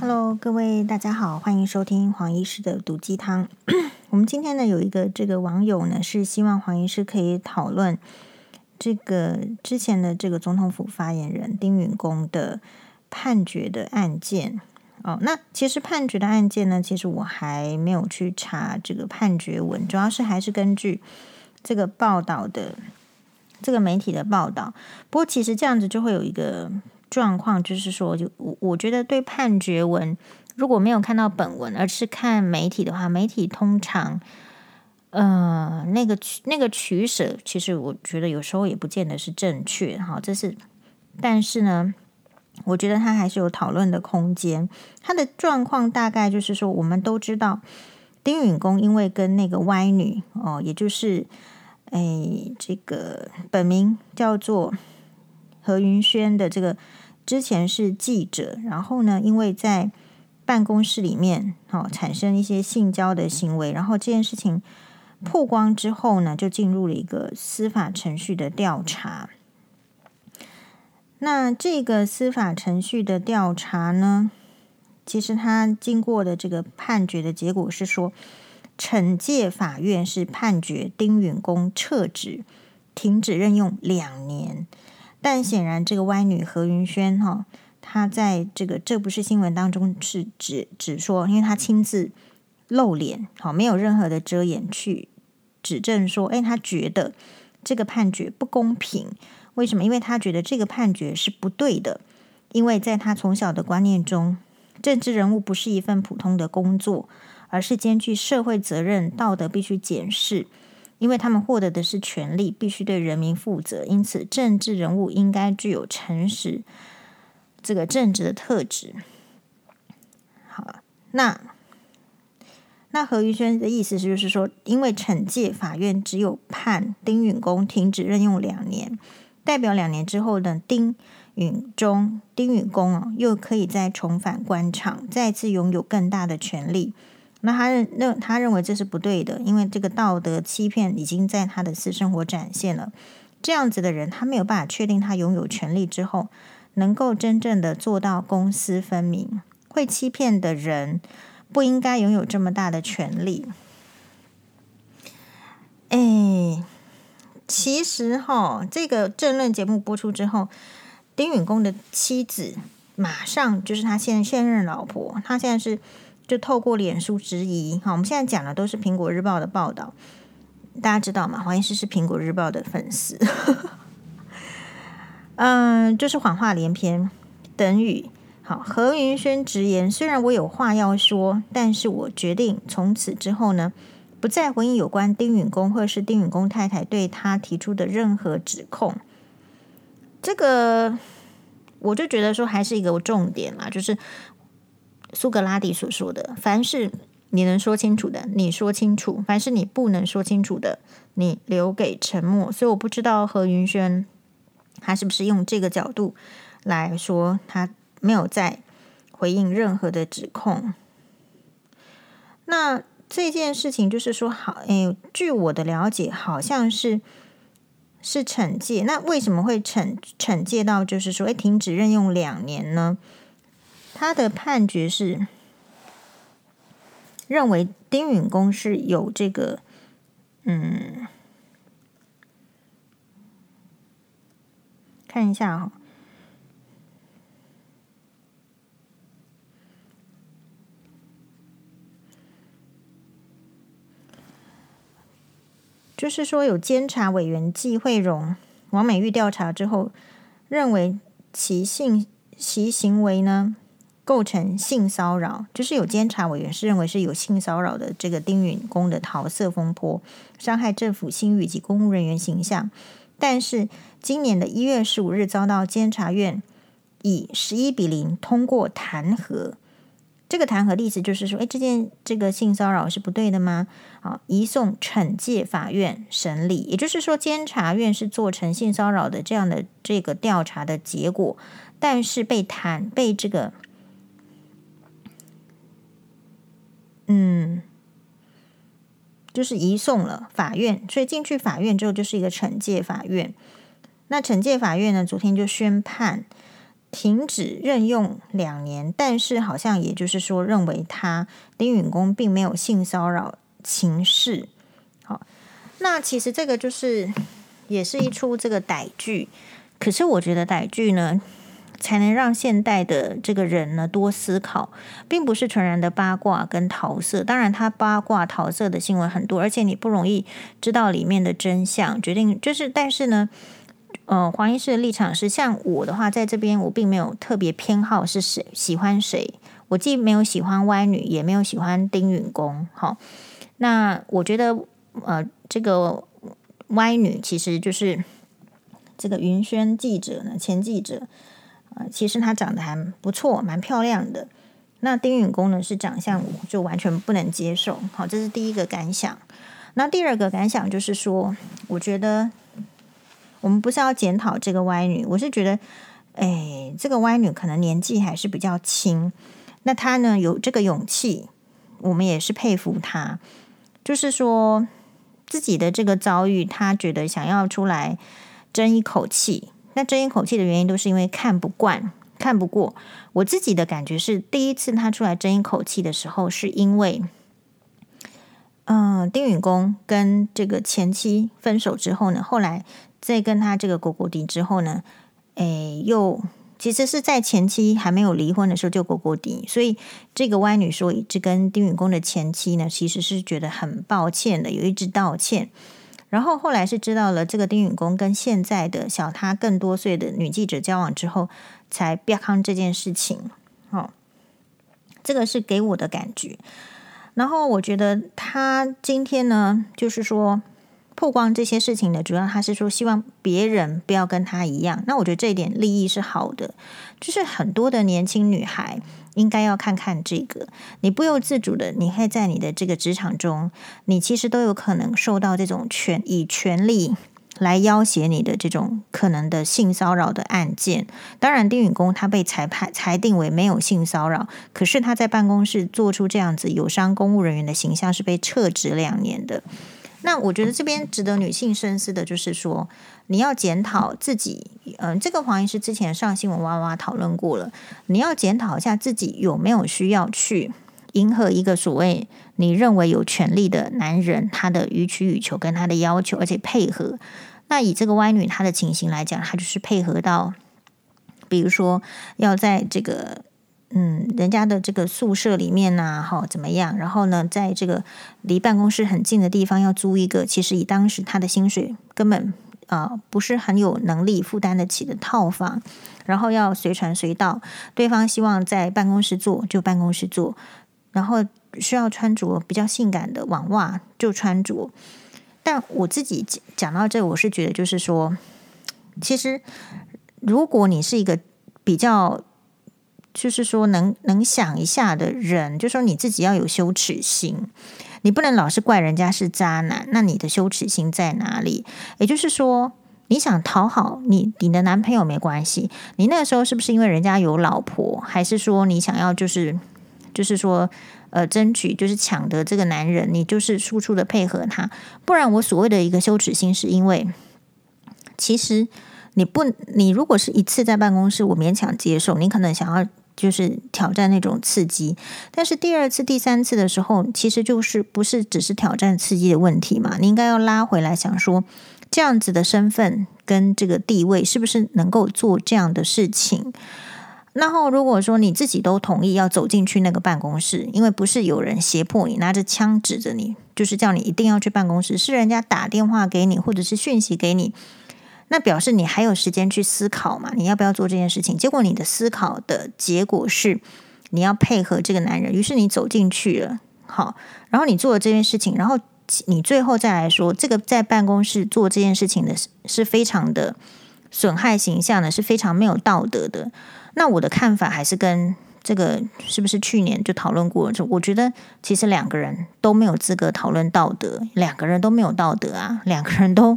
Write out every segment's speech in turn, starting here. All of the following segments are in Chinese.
Hello，各位大家好，欢迎收听黄医师的毒鸡汤。我们今天呢有一个这个网友呢是希望黄医师可以讨论这个之前的这个总统府发言人丁允恭的判决的案件。哦，那其实判决的案件呢，其实我还没有去查这个判决文，主要是还是根据这个报道的这个媒体的报道。不过其实这样子就会有一个状况，就是说，就我我觉得对判决文如果没有看到本文，而是看媒体的话，媒体通常呃那个取那个取舍，其实我觉得有时候也不见得是正确。哈，这是但是呢。我觉得他还是有讨论的空间。他的状况大概就是说，我们都知道丁允恭因为跟那个歪女哦，也就是诶这个本名叫做何云轩的这个之前是记者，然后呢，因为在办公室里面哦产生一些性交的行为，然后这件事情曝光之后呢，就进入了一个司法程序的调查。那这个司法程序的调查呢，其实他经过的这个判决的结果是说，惩戒法院是判决丁允恭撤职、停止任用两年。但显然，这个歪女何云轩哈，她在这个这不是新闻当中是指指说，因为她亲自露脸，好，没有任何的遮掩去指证说，哎，她觉得这个判决不公平。为什么？因为她觉得这个判决是不对的，因为在他从小的观念中，政治人物不是一份普通的工作，而是兼具社会责任、道德必须检视，因为他们获得的是权力，必须对人民负责。因此，政治人物应该具有诚实这个政治的特质。好，那那何云轩的意思是，就是说，因为惩戒法院只有判丁允恭停止任用两年。代表两年之后的丁允中、丁允恭啊，又可以再重返官场，再次拥有更大的权力。那他认那他认为这是不对的，因为这个道德欺骗已经在他的私生活展现了。这样子的人，他没有办法确定他拥有权力之后，能够真正的做到公私分明。会欺骗的人不应该拥有这么大的权力。哎。其实哈，这个政论节目播出之后，丁允恭的妻子马上就是他现现任老婆，他现在是就透过脸书质疑。好，我们现在讲的都是苹果日报的报道，大家知道吗？黄医师是苹果日报的粉丝。嗯，就是谎话连篇，等于好。何云轩直言，虽然我有话要说，但是我决定从此之后呢。不再回应有关丁允恭或是丁允恭太太对他提出的任何指控，这个我就觉得说还是一个重点嘛，就是苏格拉底所说的：凡是你能说清楚的，你说清楚；凡是你不能说清楚的，你留给沉默。所以我不知道何云轩他是不是用这个角度来说，他没有再回应任何的指控。那。这件事情就是说，好，诶，据我的了解，好像是是惩戒。那为什么会惩惩戒到就是说，诶，停止任用两年呢？他的判决是认为丁允恭是有这个，嗯，看一下哈。就是说，有监察委员纪惠荣、王美玉调查之后，认为其性其行为呢构成性骚扰。就是有监察委员是认为是有性骚扰的这个丁允恭的桃色风波，伤害政府信誉及公务人员形象。但是今年的一月十五日，遭到监察院以十一比零通过弹劾。这个弹劾的意思就是说，哎，这件这个性骚扰是不对的吗？啊，移送惩戒法院审理，也就是说，监察院是做成性骚扰的这样的这个调查的结果，但是被弹被这个，嗯，就是移送了法院，所以进去法院之后就是一个惩戒法院。那惩戒法院呢，昨天就宣判。停止任用两年，但是好像也就是说，认为他丁允恭并没有性骚扰情事。好，那其实这个就是也是一出这个歹剧。可是我觉得歹剧呢，才能让现代的这个人呢多思考，并不是纯然的八卦跟桃色。当然，他八卦桃色的新闻很多，而且你不容易知道里面的真相。决定就是，但是呢。呃，黄医师的立场是，像我的话，在这边我并没有特别偏好是谁喜欢谁，我既没有喜欢歪女，也没有喜欢丁允恭。好，那我觉得呃，这个歪女其实就是这个云轩记者呢，前记者、其实她长得还不错，蛮漂亮的。那丁允恭呢，是长相就完全不能接受。好，这是第一个感想。那第二个感想就是说，我觉得。我们不是要检讨这个歪女，我是觉得，哎，这个歪女可能年纪还是比较轻，那她呢有这个勇气，我们也是佩服她。就是说自己的这个遭遇，她觉得想要出来争一口气。那争一口气的原因都是因为看不惯、看不过。我自己的感觉是，第一次他出来争一口气的时候，是因为，嗯、丁允恭跟这个前妻分手之后呢，后来。在跟他这个狗狗迪之后呢，诶，又其实是在前妻还没有离婚的时候就狗狗迪，所以这个歪女说一直跟丁允恭的前妻呢，其实是觉得很抱歉的，有一直道歉。然后后来是知道了这个丁允恭跟现在的小他更多岁的女记者交往之后，才曝康这件事情。哦，这个是给我的感觉。然后我觉得他今天呢，就是说。曝光这些事情的主要，他是说希望别人不要跟他一样。那我觉得这一点利益是好的，就是很多的年轻女孩应该要看看这个。你不由自主的，你会在你的这个职场中，你其实都有可能受到这种权以权力来要挟你的这种可能的性骚扰的案件。当然，丁允恭他被裁判裁定为没有性骚扰，可是他在办公室做出这样子有伤公务人员的形象，是被撤职两年的。那我觉得这边值得女性深思的，就是说你要检讨自己。嗯，这个黄医师之前上新闻哇哇讨论过了，你要检讨一下自己有没有需要去迎合一个所谓你认为有权利的男人他的予取予求跟他的要求，而且配合。那以这个歪女她的情形来讲，她就是配合到，比如说要在这个。嗯，人家的这个宿舍里面呐、啊，哈，怎么样？然后呢，在这个离办公室很近的地方要租一个，其实以当时他的薪水根本啊、不是很有能力负担得起的套房，然后要随传随到，对方希望在办公室做就办公室做，然后需要穿着比较性感的网袜就穿着。但我自己讲到这，我是觉得就是说，其实如果你是一个比较。就是说能，能想一下的人，就说你自己要有羞耻心，你不能老是怪人家是渣男。那你的羞耻心在哪里？也就是说，你想讨好你你的男朋友没关系，你那个时候是不是因为人家有老婆，还是说你想要就是就是说呃争取就是抢得这个男人，你就是处处的配合他？不然我所谓的一个羞耻心，是因为其实你不你如果是一次在办公室，我勉强接受，你可能想要。就是挑战那种刺激，但是第二次、第三次的时候，其实就是不是只是挑战刺激的问题嘛？你应该要拉回来想说，这样子的身份跟这个地位，是不是能够做这样的事情？然后如果说你自己都同意要走进去那个办公室，因为不是有人胁迫你，拿着枪指着你，就是叫你一定要去办公室，是人家打电话给你，或者是讯息给你。那表示你还有时间去思考嘛？你要不要做这件事情？结果你的思考的结果是你要配合这个男人，于是你走进去了，好，然后你做了这件事情，然后你最后再来说，这个在办公室做这件事情的是是非常的损害形象的，是非常没有道德的。那我的看法还是跟这个是不是去年就讨论过？就我觉得其实两个人都没有资格讨论道德，两个人都没有道德啊，两个人都。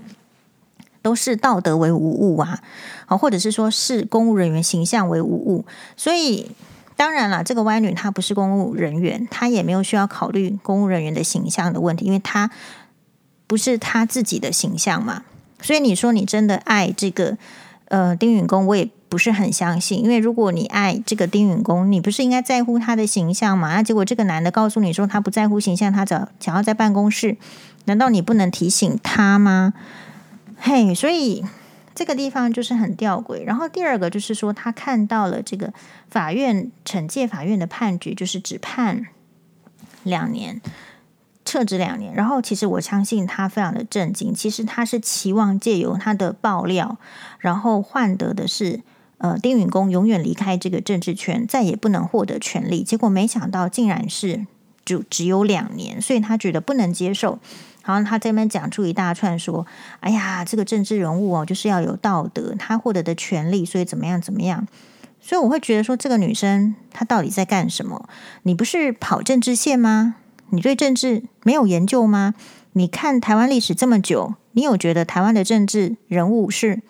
都是道德为无物啊，好，或者是说视公务人员形象为无物，所以当然了，这个歪女她不是公务人员，她也没有需要考虑公务人员的形象的问题，因为她不是她自己的形象嘛。所以你说你真的爱这个呃丁允恭，我也不是很相信，因为如果你爱这个丁允恭，你不是应该在乎他的形象吗？那结果这个男的告诉你说他不在乎形象，他只想要在办公室，难道你不能提醒他吗？嘿，所以这个地方就是很吊诡。然后第二个就是说，他看到了这个法院惩戒法院的判决，就是只判两年。撤职两年，然后其实我相信他非常的震惊。其实他是期望借由他的爆料，然后换得的是呃丁允恭永远离开这个政治圈，再也不能获得权力。结果没想到竟然是就只有两年，所以他觉得不能接受。然后他这边讲出一大串说：“哎呀，这个政治人物哦，就是要有道德，他获得的权利，所以怎么样怎么样。”所以我会觉得说，这个女生她到底在干什么？你不是跑政治线吗？你对政治没有研究吗？你看台湾历史这么久，你有觉得台湾的政治人物是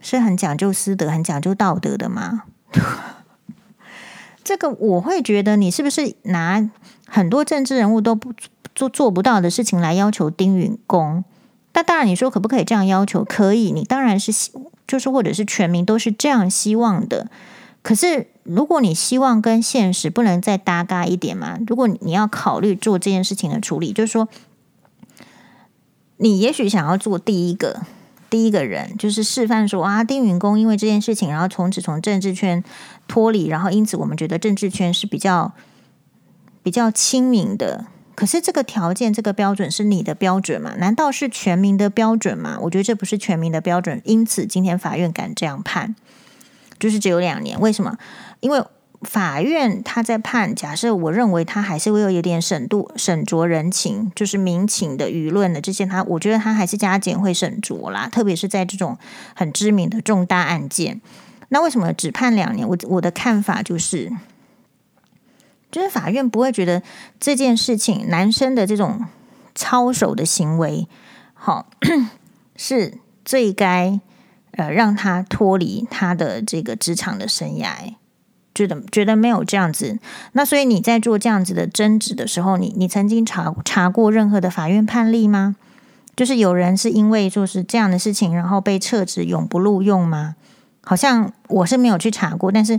是很讲究私德、很讲究道德的吗？这个我会觉得你是不是拿很多政治人物都不做做不到的事情来要求丁允恭？那当然，你说可不可以这样要求？可以，你当然是希就是或者是全民都是这样希望的。可是，如果你希望跟现实不能再搭嘎一点嘛？如果你要考虑做这件事情的处理，就是说，你也许想要做第一个第一个人，就是示范说啊，丁允恭因为这件事情，然后从此从政治圈脱离，然后因此我们觉得政治圈是比较比较亲民的。可是这个条件、这个标准是你的标准吗？难道是全民的标准吗？我觉得这不是全民的标准，因此今天法院敢这样判。就是只有两年，为什么？因为法院他在判，假设我认为他还是会有一点审度、审酌人情，就是民情的舆论的这些，他我觉得他还是加减会审酌啦，特别是在这种很知名的重大案件。那为什么只判两年？我我的看法就是，就是法院不会觉得这件事情男生的这种操守的行为，好 是最该。呃，让他脱离他的这个职场的生涯，觉得觉得没有这样子。那所以你在做这样子的争执的时候，你你曾经查查过任何的法院判例吗？就是有人是因为就是这样的事情，然后被撤职永不录用吗？好像我是没有去查过，但是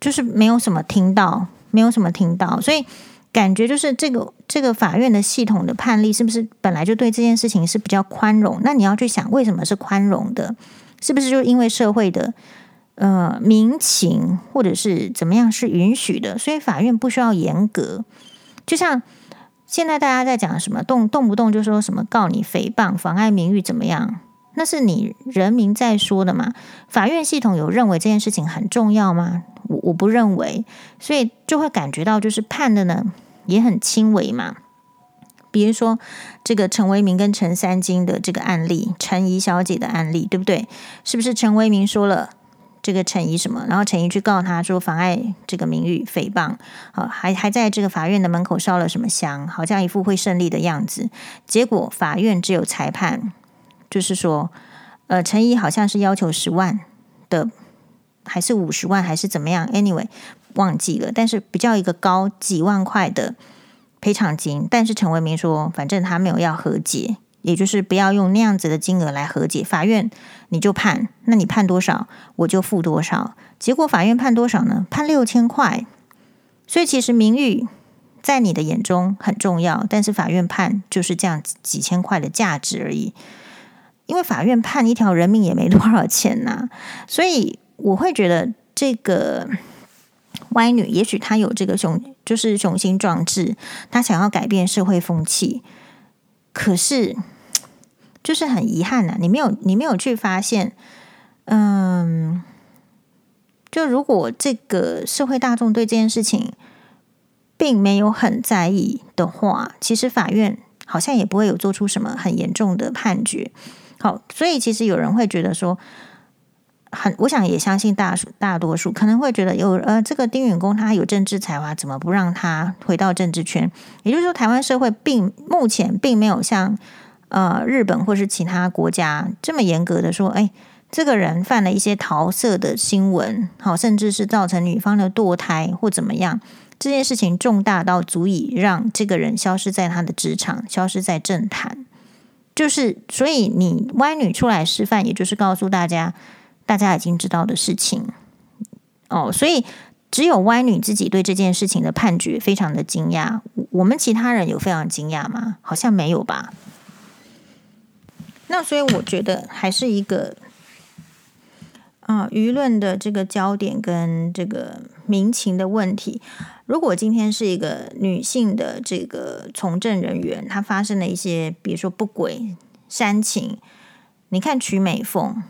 就是没有什么听到，没有什么听到，所以感觉就是这个这个法院的系统的判例是不是本来就对这件事情是比较宽容？那你要去想为什么是宽容的？是不是就因为社会的呃民情或者是怎么样是允许的，所以法院不需要严格？就像现在大家在讲什么动动不动就说什么告你诽谤、妨碍名誉怎么样？那是你人民在说的嘛？法院系统有认为这件事情很重要吗？我我不认为，所以就会感觉到就是判的呢也很轻微嘛。比如说，这个陈为民跟陈三金的这个案例，陈怡小姐的案例，对不对？是不是陈为民说了这个陈怡什么，然后陈怡去告他说妨碍这个名誉、诽谤，好，还还在这个法院的门口烧了什么香，好像一副会胜利的样子。结果法院只有裁判，就是说，呃，陈怡好像是要求十万的，还是五十万，还是怎么样？Anyway，忘记了，但是比较一个高几万块的。赔偿金，但是陈为民说，反正他没有要和解，也就是不要用那样子的金额来和解。法院你就判，那你判多少，我就付多少。结果法院判多少呢？判六千块。所以其实名誉在你的眼中很重要，但是法院判就是这样几千块的价值而已。因为法院判一条人命也没多少钱呐、所以我会觉得这个。歪女，也许她有这个雄，就是雄心壮志，她想要改变社会风气，可是就是很遗憾呐、啊，你没有，你没有去发现，嗯，就如果这个社会大众对这件事情并没有很在意的话，其实法院好像也不会有做出什么很严重的判决。好，所以其实有人会觉得说。很，我想也相信大数大多数可能会觉得有呃，这个丁允恭他有政治才华，怎么不让他回到政治圈？也就是说，台湾社会并目前并没有像呃日本或是其他国家这么严格的说，哎，这个人犯了一些桃色的新闻，好，甚至是造成女方的堕胎或怎么样，这件事情重大到足以让这个人消失在他的职场，消失在政坛。就是所以你歪女出来示范，也就是告诉大家。大家已经知道的事情哦，所以只有歪女自己对这件事情的判决非常的惊讶。我们其他人有非常惊讶吗？好像没有吧。那所以我觉得还是一个啊，舆论的这个焦点跟这个民情的问题。如果今天是一个女性的这个从政人员，她发生了一些，比如说不轨、煽情，你看曲美凤。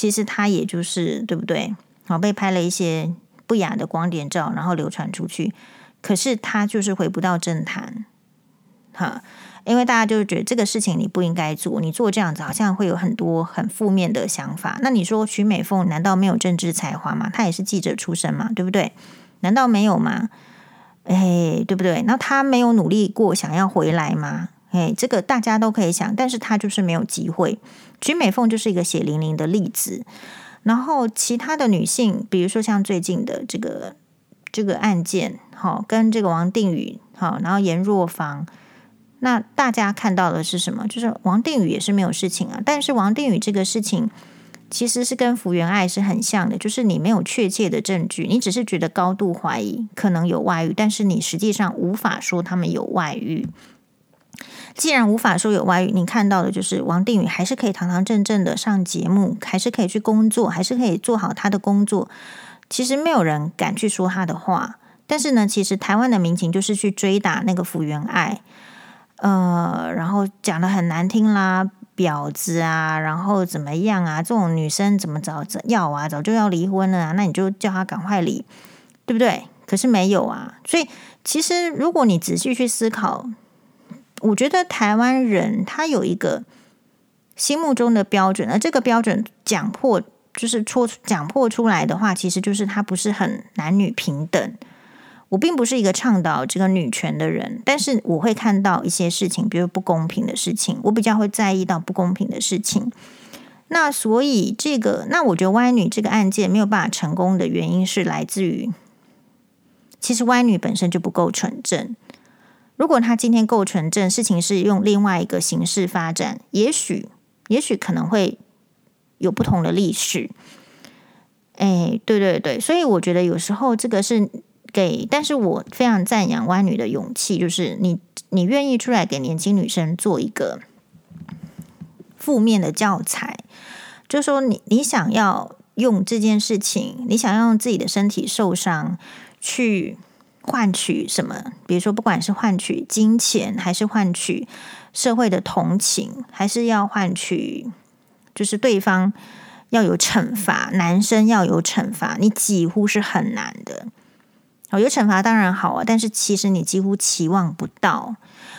其实他也就是对不对？好，被拍了一些不雅的光点照，然后流传出去。可是他就是回不到政坛，哈，因为大家就是觉得这个事情你不应该做，你做这样子好像会有很多很负面的想法。那你说曲美凤难道没有政治才华吗？她也是记者出身嘛，对不对？难道没有吗？哎，对不对？那他没有努力过，想要回来吗？哎，这个大家都可以想，但是他就是没有机会。曲美凤就是一个血淋淋的例子。然后其他的女性，比如说像最近的这个这个案件，好，跟这个王定宇，好，然后严若芳，那大家看到的是什么？就是王定宇也是没有事情啊，但是王定宇这个事情其实是跟福原爱是很像的，就是你没有确切的证据，你只是觉得高度怀疑可能有外遇，但是你实际上无法说他们有外遇。既然无法说有外遇，你看到的就是王定宇还是可以堂堂正正的上节目，还是可以去工作，还是可以做好他的工作。其实没有人敢去说他的话。但是呢，其实台湾的民情就是去追打那个福原爱，呃，然后讲得很难听啦，婊子啊，然后怎么样啊？这种女生怎么早要啊？早就要离婚了啊？那你就叫她赶快离，对不对？可是没有啊。所以其实如果你仔细去思考。我觉得台湾人他有一个心目中的标准，而这个标准讲破就是戳讲破出来的话，其实就是他不是很男女平等。我并不是一个倡导这个女权的人，但是我会看到一些事情，比如不公平的事情，我比较会在意到不公平的事情。那所以这个，那我觉得歪女这个案件没有办法成功的原因是来自于，其实歪女本身就不够纯正。如果他今天够纯正，事情是用另外一个形式发展，也许，也许可能会有不同的历史。哎，对对对，所以我觉得有时候这个是给，但是我非常赞扬歪女的勇气，就是你你愿意出来给年轻女生做一个负面的教材，就说你你想要用这件事情，你想要用自己的身体受伤去。换取什么？比如说，不管是换取金钱，还是换取社会的同情，还是要换取，就是对方要有惩罚，男生要有惩罚，你几乎是很难的。哦，有惩罚当然好啊，但是其实你几乎期望不到，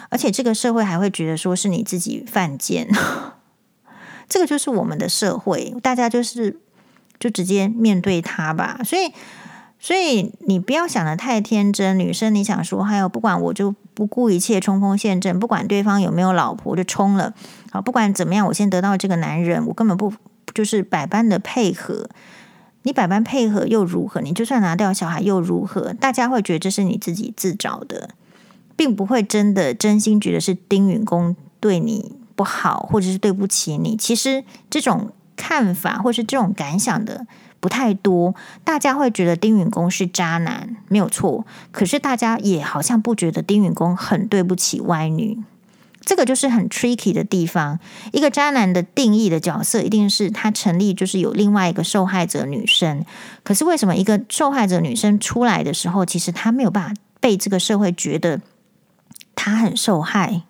而且这个社会还会觉得说是你自己犯贱。这个就是我们的社会，大家就是就直接面对他吧，所以。所以你不要想的太天真，女生你想说，还有不管我就不顾一切冲锋陷阵，不管对方有没有老婆就冲了，好，不管怎么样，我先得到这个男人，我根本不就是百般的配合，你百般配合又如何？你就算拿掉小孩又如何？大家会觉得这是你自己自找的，并不会真的真心觉得是丁允恭对你不好，或者是对不起你。其实这种看法或是这种感想的。不太多，大家会觉得丁允恭是渣男，没有错。可是大家也好像不觉得丁允恭很对不起歪女，这个就是很 tricky 的地方。一个渣男的定义的角色，一定是他成立就是有另外一个受害者女生。可是为什么一个受害者女生出来的时候，其实她没有办法被这个社会觉得她很受害？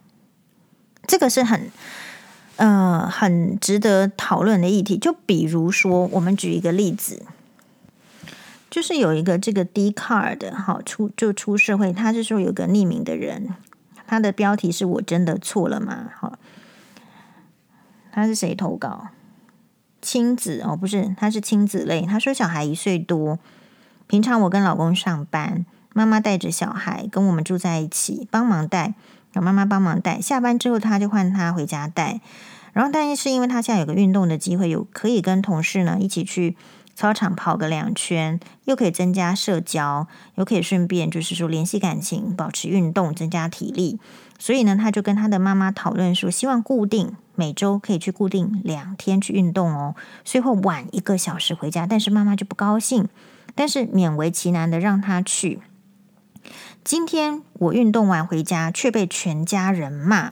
这个是很。呃，很值得讨论的议题，就比如说，我们举一个例子，就是有一个这个 Dcard 的，好出就出社会，他是说有个匿名的人，他的标题是我真的错了吗？好，他是谁投稿？亲子哦，不是，他是亲子类。他说小孩一岁多，平常我跟老公上班，妈妈带着小孩跟我们住在一起，帮忙带。让妈妈帮忙带，下班之后他就换他回家带。然后，但是因为他现在有个运动的机会，有可以跟同事呢一起去操场跑个两圈，又可以增加社交，又可以顺便就是说联系感情，保持运动，增加体力。所以呢，他就跟他的妈妈讨论说，希望固定每周可以去固定两天去运动哦，所以会晚一个小时回家。但是妈妈就不高兴，但是勉为其难的让他去。今天我运动完回家，却被全家人骂。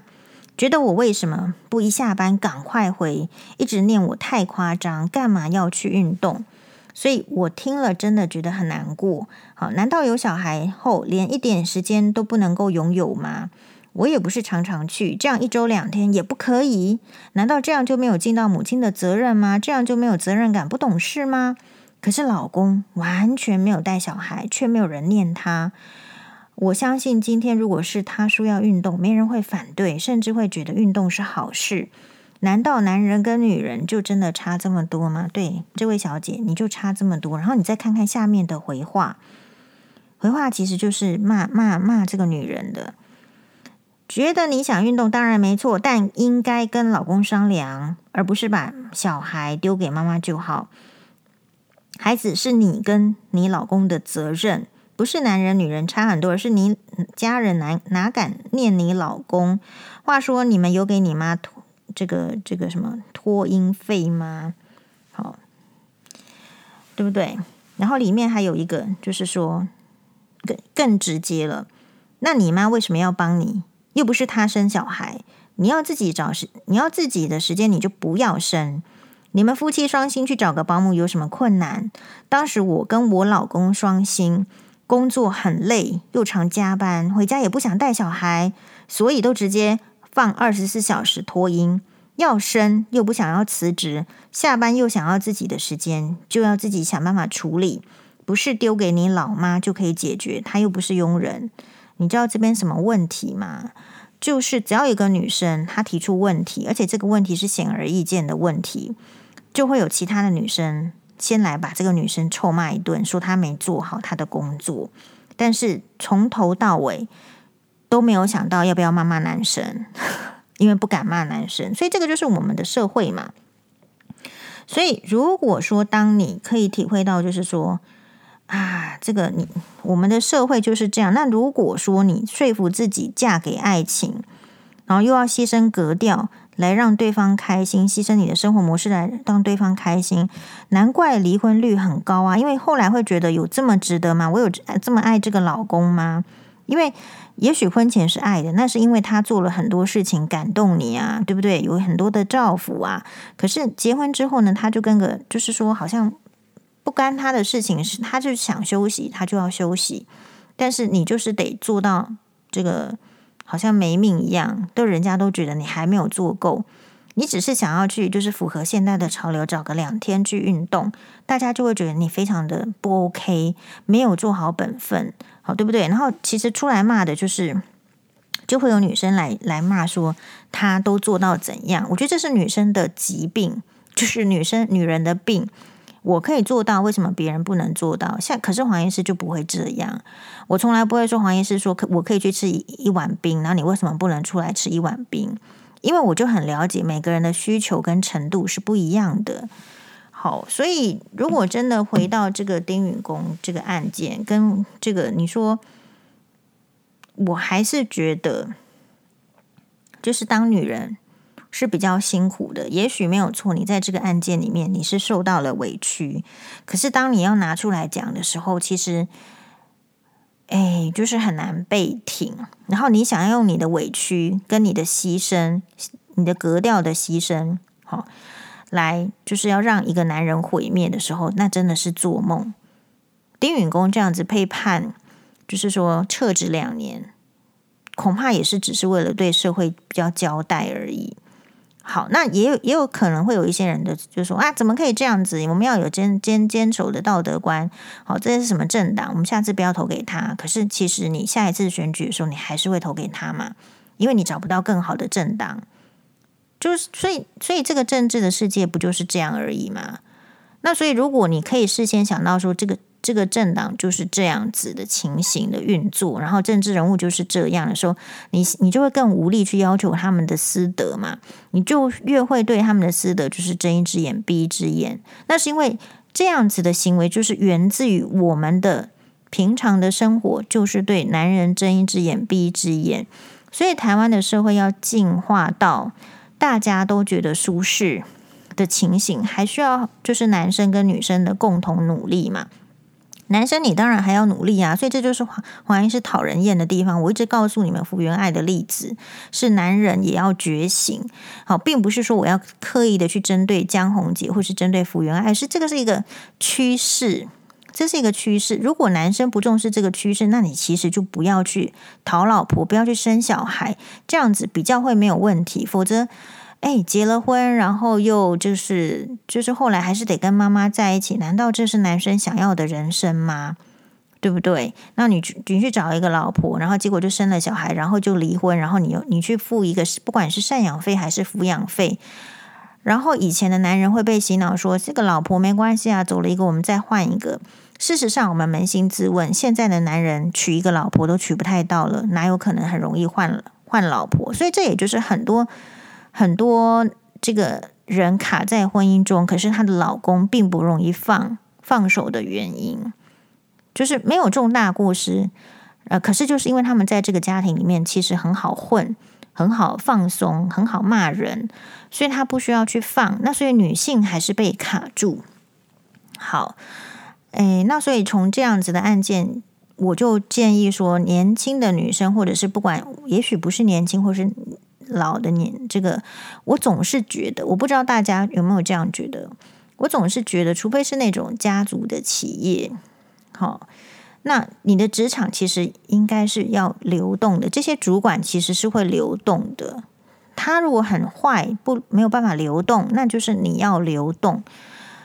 觉得我为什么不一下班赶快回？一直念我太夸张，干嘛要去运动？所以我听了真的觉得很难过。好，难道有小孩后连一点时间都不能够拥有吗？我也不是常常去，这样一周两天也不可以？难道这样就没有尽到母亲的责任吗？这样就没有责任感、不懂事吗？可是老公完全没有带小孩，却没有人念他。我相信今天如果是他说要运动，没人会反对，甚至会觉得运动是好事。难道男人跟女人就真的差这么多吗？对，这位小姐，你就差这么多。然后你再看看下面的回话，回话其实就是骂骂骂这个女人的。觉得你想运动当然没错，但应该跟老公商量，而不是把小孩丢给妈妈就好。孩子是你跟你老公的责任。不是男人女人差很多，而是你家人哪哪敢念你老公？话说你们有给你妈托这个这个什么托婴费吗？好，对不对？然后里面还有一个，就是说更更直接了。那你妈为什么要帮你？又不是她生小孩，你要自己找时，你要自己的时间，你就不要生。你们夫妻双薪去找个保姆有什么困难？当时我跟我老公双薪。工作很累，又常加班，回家也不想带小孩，所以都直接放二十四小时托婴。要生又不想要辞职，下班又想要自己的时间，就要自己想办法处理，不是丢给你老妈就可以解决。她又不是佣人，你知道这边什么问题吗？就是只要一个女生她提出问题，而且这个问题是显而易见的问题，就会有其他的女生。先来把这个女生臭骂一顿，说她没做好她的工作，但是从头到尾都没有想到要不要骂骂男生，因为不敢骂男生，所以这个就是我们的社会嘛。所以如果说当你可以体会到，就是说啊，这个你我们的社会就是这样。那如果说你说服自己嫁给爱情，然后又要牺牲格调。来让对方开心，牺牲你的生活模式来让对方开心，难怪离婚率很高啊！因为后来会觉得有这么值得吗？我有这么爱这个老公吗？因为也许婚前是爱的，那是因为他做了很多事情感动你啊，对不对？有很多的照顾啊。可是结婚之后呢，他就跟个就是说，好像不干他的事情，是他就想休息，他就要休息，但是你就是得做到这个。好像没命一样，都人家都觉得你还没有做够，你只是想要去，就是符合现代的潮流，找个两天去运动，大家就会觉得你非常的不 OK，没有做好本分，好对不对？然后其实出来骂的就是，就会有女生来来骂说她都做到怎样？我觉得这是女生的疾病，就是女生女人的病。我可以做到，为什么别人不能做到？像可是黄医师就不会这样，我从来不会说黄医师说可我可以去吃一碗冰，然后你为什么不能出来吃一碗冰？因为我就很了解每个人的需求跟程度是不一样的。好，所以如果真的回到这个丁允恭这个案件，跟这个你说，我还是觉得，就是当女人。是比较辛苦的，也许没有错。你在这个案件里面，你是受到了委屈。可是当你要拿出来讲的时候，其实，哎，就是很难被挺。然后你想要用你的委屈、跟你的牺牲、你的格调的牺牲，好，来就是要让一个男人毁灭的时候，那真的是做梦。丁允恭这样子被判，就是说撤职两年，恐怕也是只是为了对社会比较交代而已。好，那也有也有可能会有一些人的就说啊，怎么可以这样子？我们要有坚坚坚守的道德观。好，这是什么政党？我们下次不要投给他。可是其实你下一次选举的时候，你还是会投给他嘛？因为你找不到更好的政党。就是所以所以这个政治的世界不就是这样而已吗？那所以如果你可以事先想到说这个。这个政党就是这样子的情形的运作，然后政治人物就是这样的时候，你你就会更无力去要求他们的私德嘛，你就越会对他们的私德就是睁一只眼闭一只眼。那是因为这样子的行为就是源自于我们的平常的生活，就是对男人睁一只眼闭一只眼。所以台湾的社会要进化到大家都觉得舒适的情形，还需要就是男生跟女生的共同努力嘛。男生你当然还要努力啊，所以这就是黄黄医师讨人厌的地方。我一直告诉你们，福原爱的例子是男人也要觉醒。好，并不是说我要刻意的去针对江宏杰或是针对福原爱，是这个是一个趋势，这是一个趋势。如果男生不重视这个趋势，那你其实就不要去讨老婆，不要去生小孩，这样子比较会没有问题。否则。哎，结了婚，然后又就是就是后来还是得跟妈妈在一起，难道这是男生想要的人生吗？对不对？那你去你去找一个老婆，然后结果就生了小孩，然后就离婚，然后你又你去付一个不管是赡养费还是抚养费，然后以前的男人会被洗脑说这个老婆没关系啊，走了一个我们再换一个。事实上，我们扪心自问，现在的男人娶一个老婆都娶不太到了，哪有可能很容易换换老婆？所以这也就是很多。很多这个人卡在婚姻中，可是她的老公并不容易放放手的原因，就是没有重大过失，呃，可是就是因为他们在这个家庭里面其实很好混，很好放松，很好骂人，所以他不需要去放。那所以女性还是被卡住。好，诶，那所以从这样子的案件，我就建议说，年轻的女生或者是不管，也许不是年轻，或是。老的年，这个我总是觉得，我不知道大家有没有这样觉得。我总是觉得，除非是那种家族的企业，好，那你的职场其实应该是要流动的。这些主管其实是会流动的。他如果很坏，不没有办法流动，那就是你要流动。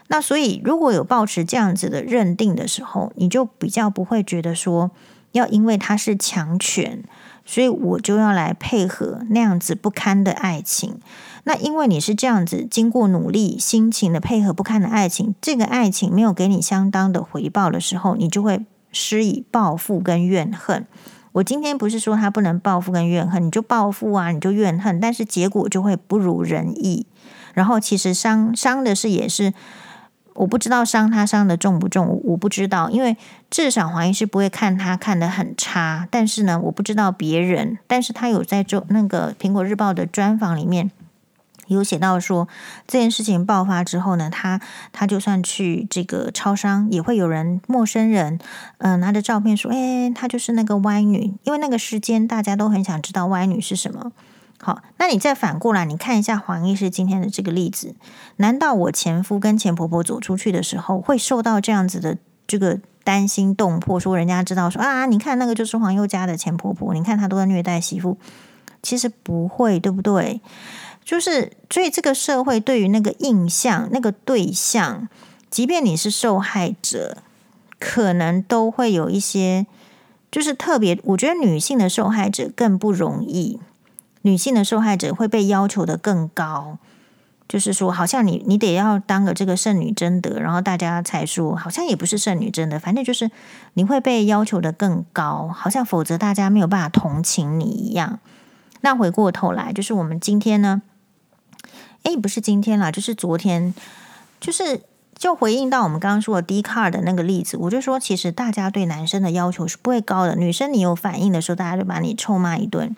那所以，如果有抱持这样子的认定的时候，你就比较不会觉得说，要因为他是强权。所以我就要来配合那样子不堪的爱情。那因为你是这样子经过努力、辛勤的配合不堪的爱情，这个爱情没有给你相当的回报的时候，你就会施以报复跟怨恨。我今天不是说他不能报复跟怨恨，你就报复啊，你就怨恨，但是结果就会不如人意。然后其实伤伤的是也是。我不知道伤他伤得重不重，我不知道，因为至少黄医师不会看他看得很差。但是呢，我不知道别人，但是他有在做那个苹果日报的专访里面有写到说，这件事情爆发之后呢，他他就算去这个超商，也会有人陌生人，嗯、拿着照片说，哎，他就是那个歪女，因为那个时间大家都很想知道歪女是什么。好，那你再反过来，你看一下黄医师今天的这个例子，难道我前夫跟前婆婆走出去的时候，会受到这样子的这个担心动魄，说人家知道说啊，你看那个就是黄宥嘉的前婆婆，你看她都在虐待媳妇，其实不会，对不对？就是所以这个社会对于那个印象、那个对象，即便你是受害者，可能都会有一些，就是特别，我觉得女性的受害者更不容易。女性的受害者会被要求的更高，就是说，好像你你得要当个这个圣女贞德，然后大家才说，好像也不是圣女贞德，反正就是你会被要求的更高，好像否则大家没有办法同情你一样。那回过头来，就是我们今天呢，诶，不是今天啦，就是昨天，就是就回应到我们刚刚说的 D car 的那个例子，我就说，其实大家对男生的要求是不会高的，女生你有反应的时候，大家就把你臭骂一顿。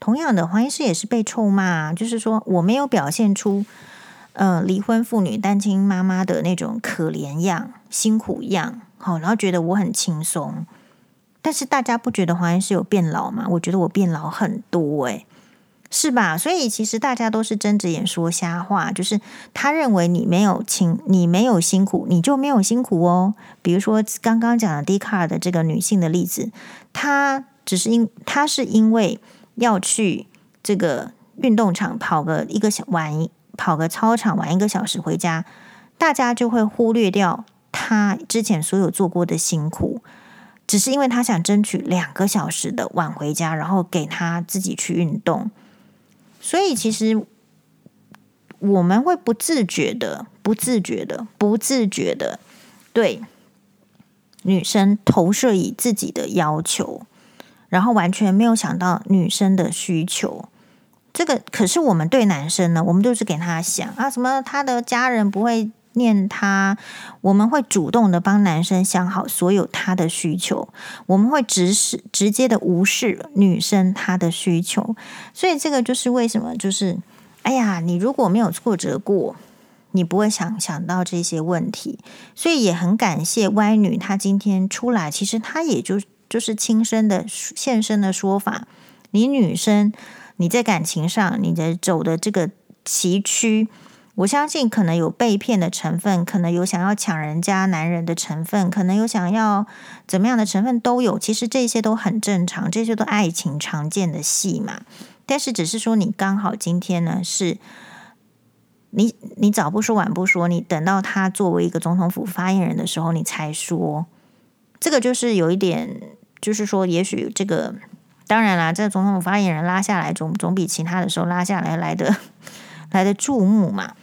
同样的，黄医师也是被臭骂，就是说我没有表现出，呃，离婚妇女、单亲妈妈的那种可怜样、辛苦样，好，然后觉得我很轻松。但是大家不觉得黄医师有变老吗？我觉得我变老很多，诶，是吧？所以其实大家都是睁着眼说瞎话，就是他认为你没有辛，你没有辛苦，你就没有辛苦哦。比如说刚刚讲的 Dcard 的这个女性的例子，她只是因，她是因为。要去这个运动场跑个一个小玩跑个操场玩一个小时回家，大家就会忽略掉他之前所有做过的辛苦，只是因为他想争取两个小时的晚回家，然后给他自己去运动。所以其实我们会不自觉的、不自觉的、不自觉的对女生投射以自己的要求。然后完全没有想到女生的需求，这个可是我们对男生呢，我们就是给他想啊，什么他的家人不会念他，我们会主动的帮男生想好所有他的需求，我们会直视直接的无视女生她的需求，所以这个就是为什么，就是哎呀，你如果没有挫折过，你不会想想到这些问题，所以也很感谢歪女她今天出来，其实她也就就是亲身的现身的说法，你女生你在感情上你的走的这个崎岖。我相信可能有被骗的成分，可能有想要抢人家男人的成分，可能有想要怎么样的成分都有。其实这些都很正常，这些都爱情常见的戏嘛。但是只是说你刚好今天呢，是你你早不说晚不说，你等到他作为一个总统府发言人的时候，你才说。这个就是有一点，就是说，也许这个当然啦，这个总统发言人拉下来总总比其他的时候拉下来来的 来的注目嘛。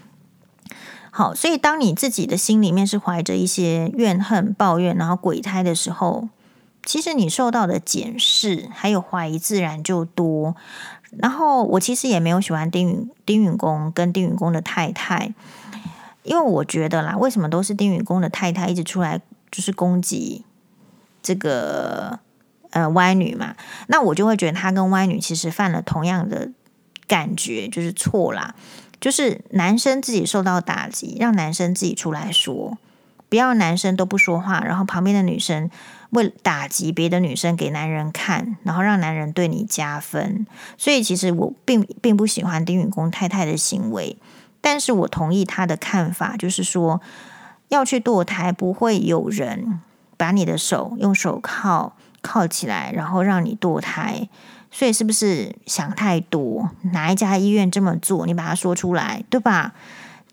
好，所以当你自己的心里面是怀着一些怨恨、抱怨，然后鬼胎的时候，其实你受到的检视还有怀疑自然就多。然后我其实也没有喜欢丁允丁允公跟丁允公的太太，因为我觉得啦，为什么都是丁允公的太太一直出来就是攻击这个呃歪女嘛？那我就会觉得他跟歪女其实犯了同样的感觉，就是错啦。就是男生自己受到打击，让男生自己出来说，不要男生都不说话，然后旁边的女生为打击别的女生给男人看，然后让男人对你加分。所以其实我并并不喜欢丁允恭太太的行为，但是我同意他的看法，就是说要去堕胎，不会有人把你的手用手铐铐起来，然后让你堕胎。所以是不是想太多？哪一家医院这么做？你把它说出来，对吧？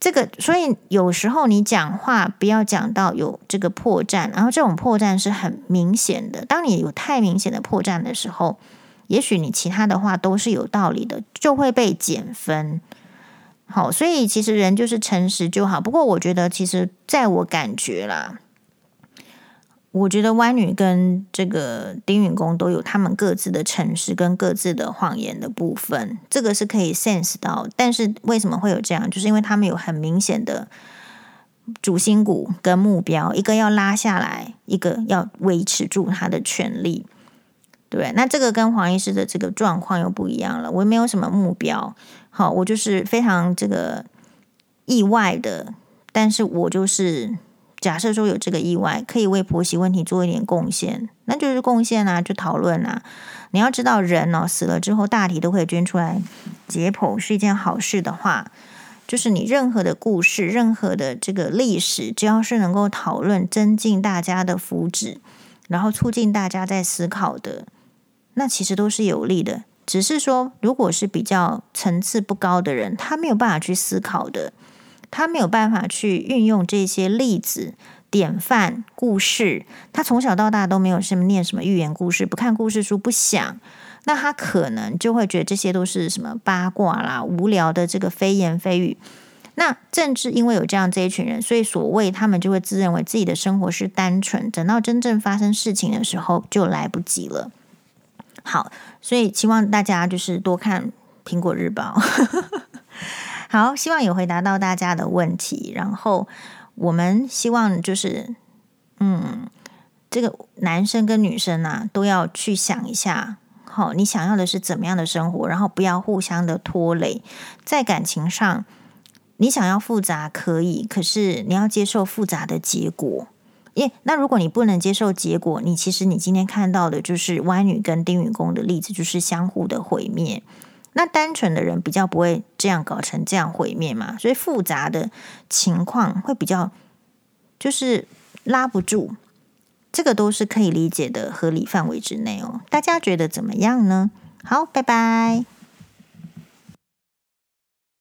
这个，所以有时候你讲话不要讲到有这个破绽，然后这种破绽是很明显的。当你有太明显的破绽的时候，也许你其他的话都是有道理的，就会被减分。好，所以其实人就是诚实就好。不过我觉得，其实在我感觉啦。我觉得歪女跟这个丁允恭都有他们各自的诚实跟各自的谎言的部分，这个是可以 sense 到。但是为什么会有这样？就是因为他们有很明显的主心骨跟目标，一个要拉下来，一个要维持住他的权利，对？那这个跟黄医师的这个状况又不一样了。我没有什么目标，好，我就是非常这个意外的，但是我就是。假设说有这个意外，可以为婆媳问题做一点贡献，那就是贡献啊，就讨论啊。你要知道，人哦死了之后，大体都可以捐出来解剖，是一件好事的话，就是你任何的故事、任何的这个历史，只要是能够讨论、增进大家的福祉，然后促进大家在思考的，那其实都是有利的。只是说，如果是比较层次不高的人，他没有办法去思考的。他没有办法去运用这些例子、典范、故事。他从小到大都没有什么念什么寓言故事，不看故事书，不想。那他可能就会觉得这些都是什么八卦啦、无聊的这个非言非语。那正是因为有这样这一群人，所以所谓他们就会自认为自己的生活是单纯。等到真正发生事情的时候，就来不及了。好，所以希望大家就是多看《苹果日报。》好，希望有回答到大家的问题。然后我们希望就是，嗯，这个男生跟女生啊，都要去想一下，好，你想要的是怎么样的生活，然后不要互相的拖累。在感情上，你想要复杂可以，可是你要接受复杂的结果。耶，那如果你不能接受结果，你其实你今天看到的就是歪女跟丁允恭的例子，就是相互的毁灭。那单纯的人比较不会这样搞成这样毁灭嘛，所以复杂的情况会比较就是拉不住，这个都是可以理解的合理范围之内哦。大家觉得怎么样呢？好，拜拜。